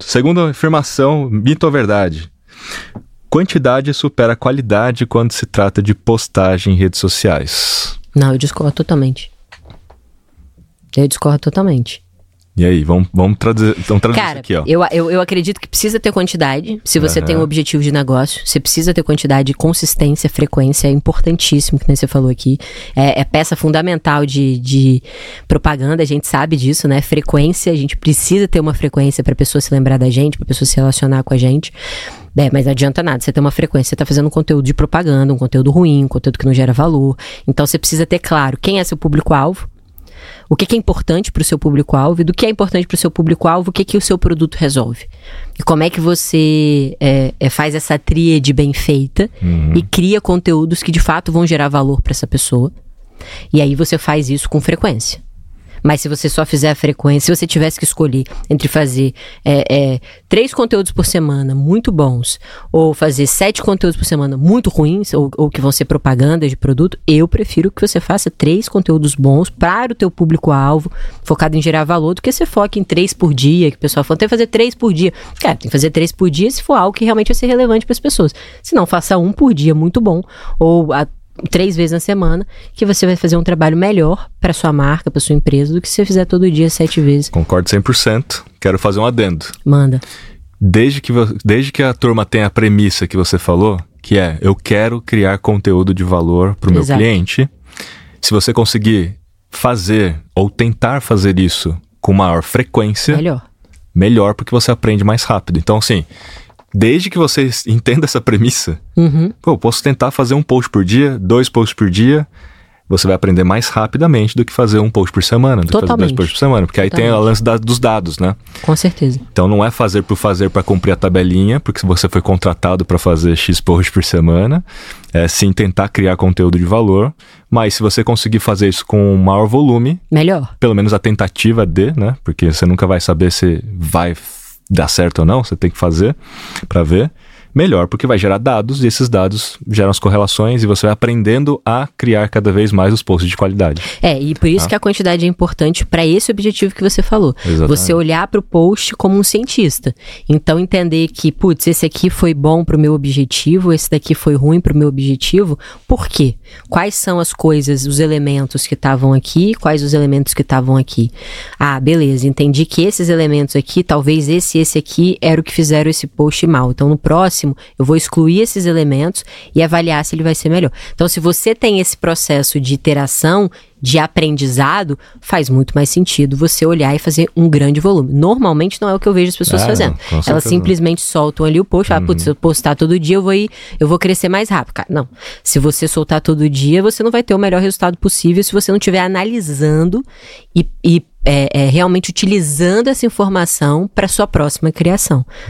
Segunda afirmação, mito ou verdade? Quantidade supera qualidade quando se trata de postagem em redes sociais. Não, eu discordo totalmente. Eu discordo totalmente. E aí, vamos, vamos traduzir, vamos traduzir Cara, isso aqui, ó. eu, eu, eu acredito que precisa ter quantidade. Se você Aham. tem um objetivo de negócio, você precisa ter quantidade, consistência, frequência. É importantíssimo, que nem você falou aqui. É, é peça fundamental de, de propaganda, a gente sabe disso, né? Frequência, a gente precisa ter uma frequência pra pessoa se lembrar da gente, pra pessoa se relacionar com a gente. É, mas não adianta nada, você ter uma frequência, você tá fazendo um conteúdo de propaganda, um conteúdo ruim, um conteúdo que não gera valor. Então você precisa ter claro quem é seu público-alvo, o que, que é importante para o seu público-alvo e do que é importante para o seu público-alvo, o que, que o seu produto resolve. E como é que você é, é, faz essa tríade bem feita e cria conteúdos que de fato vão gerar valor para essa pessoa. E aí você faz isso com frequência. Mas se você só fizer a frequência, se você tivesse que escolher entre fazer é, é, três conteúdos por semana muito bons ou fazer sete conteúdos por semana muito ruins ou, ou que vão ser propagandas de produto, eu prefiro que você faça três conteúdos bons para o teu público-alvo, focado em gerar valor, do que você foque em três por dia, que o pessoal fala, tem que fazer três por dia. Cara, tem que fazer três por dia se for algo que realmente vai ser relevante para as pessoas. Se não, faça um por dia muito bom ou a três vezes na semana, que você vai fazer um trabalho melhor para sua marca, para sua empresa, do que se você fizer todo dia sete vezes. Concordo 100%. Quero fazer um adendo. Manda. Desde que, desde que a turma tem a premissa que você falou, que é eu quero criar conteúdo de valor para o meu cliente, se você conseguir fazer ou tentar fazer isso com maior frequência, Melhor. melhor porque você aprende mais rápido. Então, assim, desde que você entenda essa premissa, Uhum. pô, eu posso tentar fazer um post por dia, dois posts por dia, você vai aprender mais rapidamente do que fazer um post por semana, do que fazer dois Totalmente. posts por semana, porque aí tem o Totalmente. lance da- dos dados, né? Com certeza. Então não é fazer por fazer para cumprir a tabelinha, porque se você foi contratado para fazer X posts por semana, é sim tentar criar conteúdo de valor, mas se você conseguir fazer isso com maior volume, Melhor. pelo menos a tentativa de, né? Porque você nunca vai saber se vai dar certo ou não, você tem que fazer para ver. Melhor, porque vai gerar dados e esses dados geram as correlações e você vai aprendendo a criar cada vez mais os posts de qualidade. É, e por isso Tá. que a quantidade é importante para esse objetivo que você falou. Exatamente. Você olhar para o post como um cientista. Então entender que, putz, esse aqui foi bom para o meu objetivo, esse daqui foi ruim para o meu objetivo. Por quê? Quais são as coisas, os elementos que estavam aqui, quais os elementos que estavam aqui? Ah, beleza, entendi que esses elementos aqui, talvez esse e esse aqui era o que fizeram esse post mal. Então no próximo eu vou excluir esses elementos e avaliar se ele vai ser melhor. Então se você tem esse processo de iteração, de aprendizado, faz muito mais sentido você olhar e fazer um grande volume. Normalmente não é o que eu vejo as pessoas É, fazendo. Elas simplesmente soltam ali o post, ah, putz, se eu postar todo dia eu vou ir, eu vou crescer mais rápido. Cara, não. Se você soltar todo dia, você não vai ter o melhor resultado possível se você não estiver analisando e, e é, é, realmente utilizando essa informação para sua próxima criação.